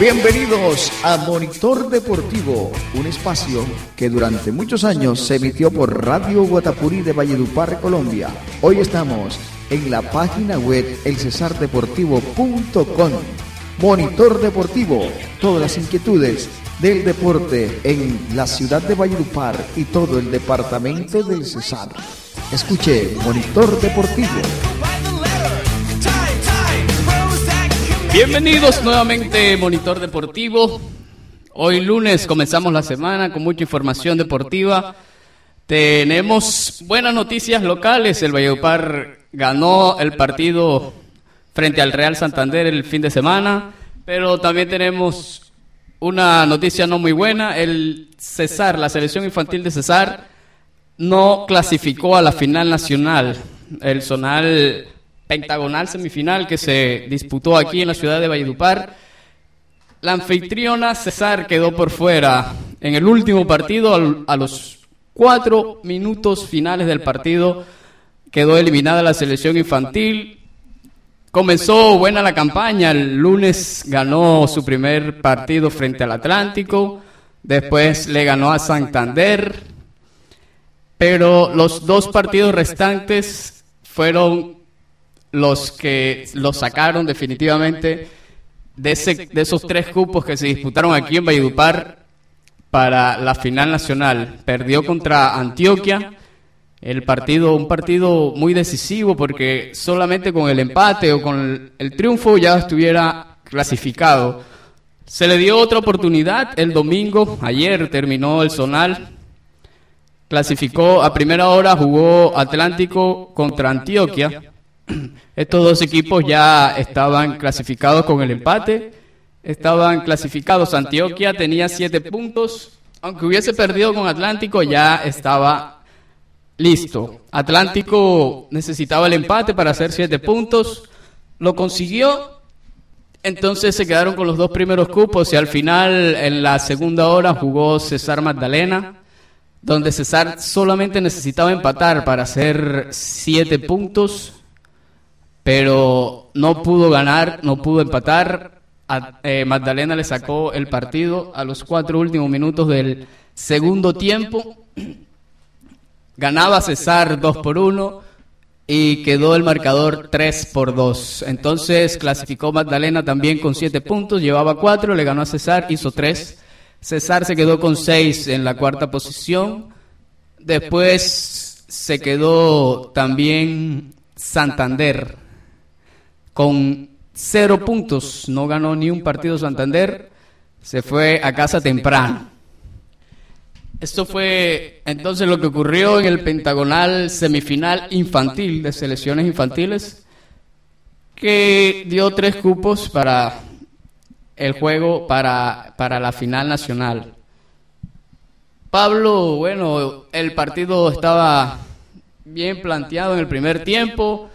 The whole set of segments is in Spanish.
Bienvenidos a Monitor Deportivo, un espacio que durante muchos años se emitió por Radio Guatapurí de Valledupar, Colombia. Hoy estamos en la página web elcesardeportivo.com. Monitor Deportivo, todas las inquietudes del deporte en la ciudad de Valledupar y todo el departamento del Cesar. Escuche Monitor Deportivo. Bienvenidos nuevamente, Monitor Deportivo. Hoy lunes comenzamos la semana con mucha información deportiva. Tenemos buenas noticias locales. El Valledupar ganó el partido frente al Real Santander el fin de semana, pero también tenemos una noticia no muy buena. El Cesar, la selección infantil de Cesar, no clasificó a la final nacional. El zonal pentagonal semifinal que se disputó aquí en la ciudad de Valledupar. La anfitriona Cesar quedó por fuera. en el último partido, a los cuatro minutos finales del partido, quedó eliminada la selección infantil. Comenzó buena la campaña, el lunes ganó su primer partido frente al Atlántico, después le ganó a Santander, pero los dos partidos restantes fueron los que lo sacaron definitivamente de, ese, de esos tres cupos que se disputaron aquí en Valledupar para la final nacional. Perdió contra Antioquia, el partido, un partido muy decisivo porque solamente con el empate o con el, el triunfo ya estuviera clasificado. Se le dio otra oportunidad el domingo, ayer terminó el zonal, clasificó a primera hora, jugó Atlántico contra Antioquia estos dos equipos ya estaban clasificados con el empate, estaban clasificados. Antioquia tenía siete puntos, aunque hubiese perdido con Atlántico, ya estaba listo. Atlántico necesitaba el empate para hacer siete puntos, lo consiguió. Entonces se quedaron con los dos primeros cupos y al final, en la segunda hora, jugó César Magdalena, donde César solamente necesitaba empatar para hacer siete puntos pero no pudo ganar, no pudo empatar. Eh, Magdalena le sacó el partido a los cuatro últimos minutos del segundo tiempo. Ganaba César 2 por 1 y quedó el marcador 3 por 2. Entonces clasificó Magdalena también con 7 puntos, llevaba 4, le ganó a César, hizo 3. César se quedó con 6 en la cuarta posición. Después se quedó también Santander con cero puntos. No ganó ni un partido Santander. Se fue a casa temprano. Esto fue entonces lo que ocurrió en el pentagonal semifinal infantil de selecciones infantiles, que dio tres cupos para el juego para, para la final nacional. Pablo, bueno, el partido estaba bien planteado en el primer tiempo.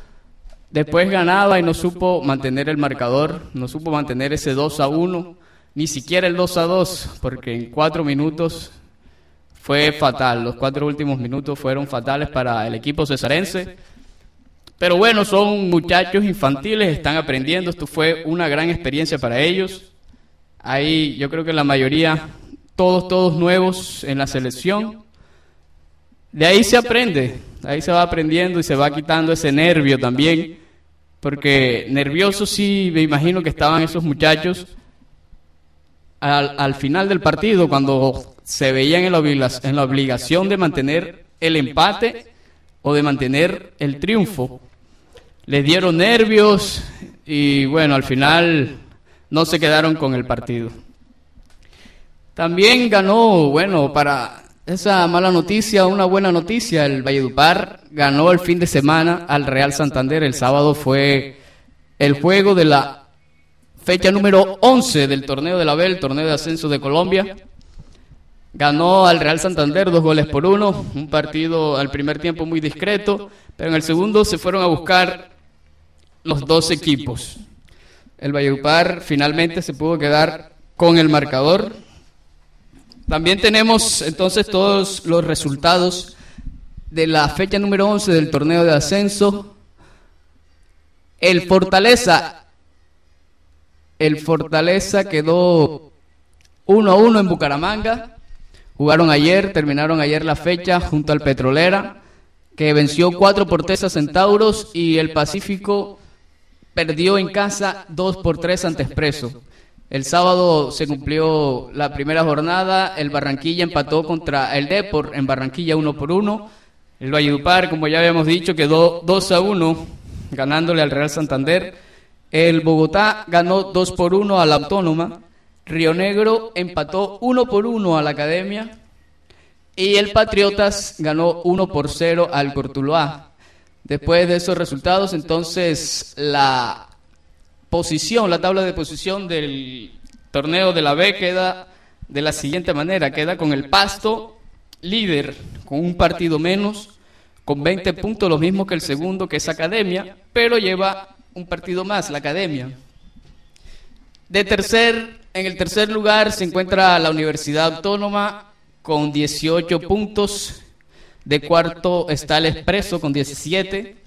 Después ganaba y no supo mantener el marcador, no supo mantener ese 2 a 1, ni siquiera el 2 a 2, porque en cuatro minutos fue fatal. Los cuatro últimos minutos fueron fatales para el equipo cesarense. Pero bueno, son muchachos infantiles, están aprendiendo. Esto fue una gran experiencia para ellos. Ahí yo creo que la mayoría, todos, todos nuevos en la selección. De ahí se aprende, ahí se va aprendiendo y se va quitando ese nervio también, porque nervioso sí me imagino que estaban esos muchachos al, al final del partido, cuando se veían en la, en la obligación de mantener el empate o de mantener el triunfo. Les dieron nervios y bueno, al final no se quedaron con el partido. También ganó, bueno, para esa mala noticia, una buena noticia. El Valledupar ganó el fin de semana al Real Santander. El sábado fue el juego de la fecha número 11 del torneo de la BEL, torneo de ascenso de Colombia. Ganó al Real Santander dos goles por uno, un partido al primer tiempo muy discreto, pero en el segundo se fueron a buscar los dos equipos. El Valledupar finalmente se pudo quedar con el marcador también tenemos entonces todos los resultados de la fecha número 11 del torneo de ascenso. El Fortaleza el Fortaleza quedó 1 a 1 en Bucaramanga. Jugaron ayer, terminaron ayer la fecha junto al Petrolera, que venció 4 por 3 a Centauros y el Pacífico perdió en casa 2 por 3 ante Expreso. El sábado se cumplió la primera jornada, el Barranquilla empató contra el Depor en Barranquilla 1 por 1. El Valledupar, como ya habíamos dicho, quedó 2 a 1 ganándole al Real Santander. El Bogotá ganó 2 por 1 a la Autónoma. Río Negro empató 1 por 1 a la Academia. Y el Patriotas ganó 1 por 0 al Cortuluá. Después de esos resultados, entonces la posición, la tabla de posición del torneo de la B queda de la siguiente manera. Queda con el Pasto líder, con un partido menos, con 20 puntos, lo mismo que el segundo, que es Academia, pero lleva un partido más, la Academia. De tercer, en el tercer lugar se encuentra la Universidad Autónoma con 18 puntos. De cuarto está el Expreso con 17.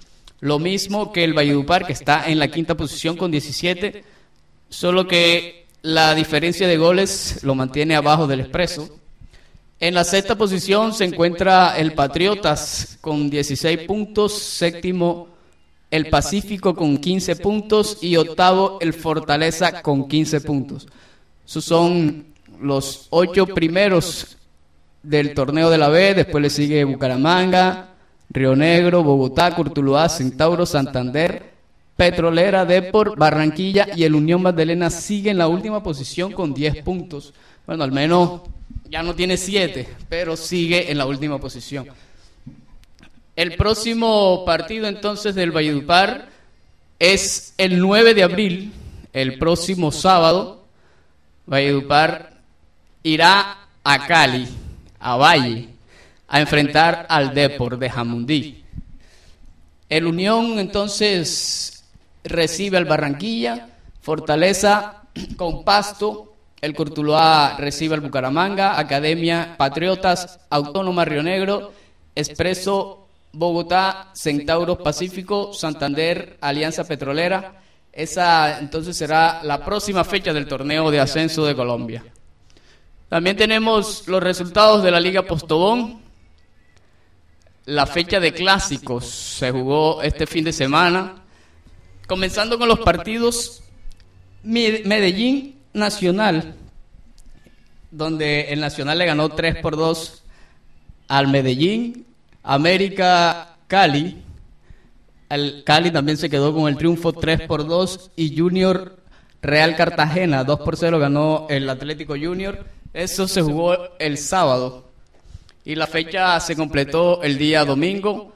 Lo mismo que el Valledupar, que está en la quinta posición con 17. Solo que la diferencia de goles lo mantiene abajo del Expreso. En la sexta posición se encuentra el Patriotas con 16 puntos. Séptimo el Pacífico con 15 puntos y octavo el Fortaleza con 15 puntos. Esos son los ocho primeros del torneo de la B, después le sigue Bucaramanga, Río Negro, Bogotá, Curtuluá, Centauro, Santander, Petrolera, Depor, Barranquilla y el Unión Magdalena sigue en la última posición con 10 puntos. Bueno, al menos ya no tiene 7, pero sigue en la última posición. El próximo partido entonces del Valledupar es el 9 de abril, el próximo sábado. Valledupar irá a Cali, a Valle, a enfrentar al Depor de Jamundí. El Unión entonces recibe al Barranquilla, Fortaleza con Pasto, el Cortuloa recibe al Bucaramanga, Academia Patriotas, Autónoma Río Negro, Expreso Bogotá, Centauros Pacífico, Santander, Alianza Petrolera. Esa entonces será la próxima fecha del torneo de ascenso de Colombia. También tenemos los resultados de la Liga Postobón. La fecha de clásicos se jugó este fin de semana. Comenzando con los partidos Medellín Nacional, donde el Nacional le ganó 3 por 2 al Medellín. América Cali. El Cali también se quedó con el triunfo 3 por 2 y Junior Real Cartagena 2 por 0 ganó el Atlético Junior. Eso se jugó el sábado y la fecha se completó el día domingo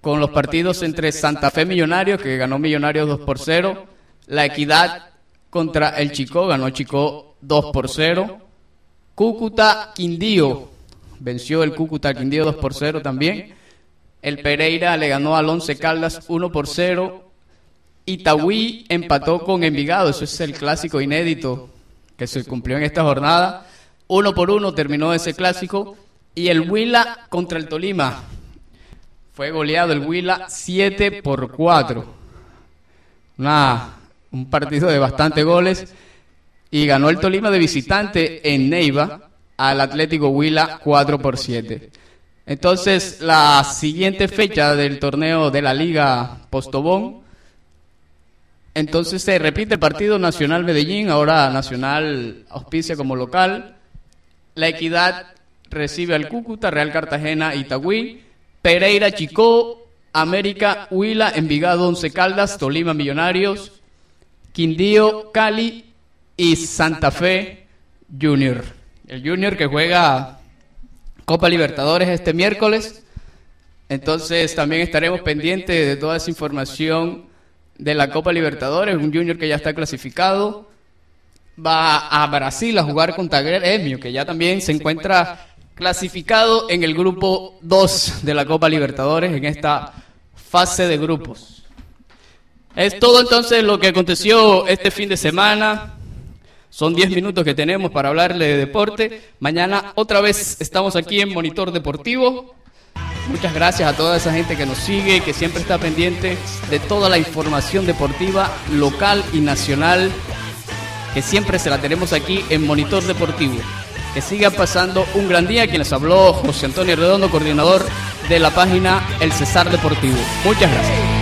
con los partidos entre Santa Fe Millonarios que ganó Millonarios 2 por 0, La Equidad contra el Chico ganó Chico 2 por 0, Cúcuta Quindío venció el Cúcuta Quindío 2 por 0 también. El Pereira le ganó al Once Caldas 1 por 0. Itagüí empató con Envigado, eso es el clásico inédito que se cumplió en esta jornada. 1 por 1 terminó ese clásico. Y el Huila contra el Tolima. Fue goleado el Huila 7 por 4. un partido de bastantes goles. Y ganó el Tolima de visitante en Neiva al Atlético Huila 4 por 7. Entonces, la siguiente fecha del torneo de la Liga Postobón, entonces se repite el partido Nacional Medellín, ahora Nacional auspicia como local. La Equidad recibe al Cúcuta, Real Cartagena, Itagüí, Pereira, Chicó, América, Huila, Envigado, Once Caldas, Tolima, Millonarios, Quindío, Cali y Santa Fe Junior. El Junior que juega Copa Libertadores este miércoles. Entonces también estaremos pendientes de toda esa información de la Copa Libertadores. Un Junior que ya está clasificado. Va a Brasil a jugar contra Gremio, que ya también se encuentra clasificado en el grupo 2 de la Copa Libertadores en esta fase de grupos. Es todo entonces lo que aconteció este fin de semana. Son 10 minutos que tenemos para hablarle de deporte. Mañana otra vez estamos aquí en Monitor Deportivo. Muchas gracias a toda esa gente que nos sigue, que siempre está pendiente de toda la información deportiva local y nacional que siempre se la tenemos aquí en Monitor Deportivo. Que siga pasando un gran día. Quien les habló, José Antonio Redondo, coordinador de la página El Cesar Deportivo. Muchas gracias.